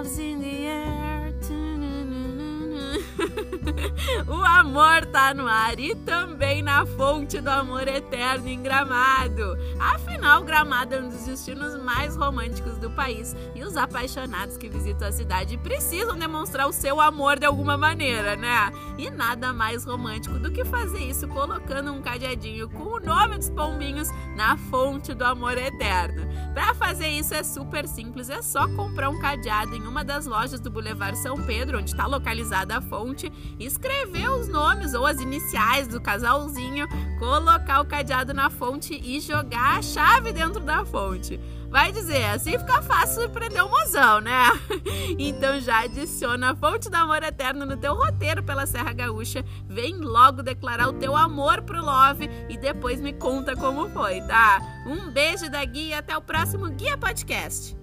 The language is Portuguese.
Love's in the air. o amor tá no ar e também na fonte do amor eterno em Gramado. Afinal, Gramado é um dos destinos mais românticos do país e os apaixonados que visitam a cidade precisam demonstrar o seu amor de alguma maneira, né? E nada mais romântico do que fazer isso colocando um cadeadinho com o nome dos pombinhos na fonte do amor eterno. Para fazer isso é super simples, é só comprar um cadeado em uma das lojas do Boulevard São Pedro, onde está localizada a fonte, escrever os nomes ou as iniciais do casalzinho, colocar o cadeado na fonte e jogar a chave dentro da fonte. Vai dizer, assim fica fácil prender o mozão, né? Então já adiciona a fonte do amor eterno no teu roteiro pela Serra Gaúcha. Vem logo declarar o teu amor pro Love e depois me conta como foi, tá? Um beijo da Guia e até o próximo Guia Podcast.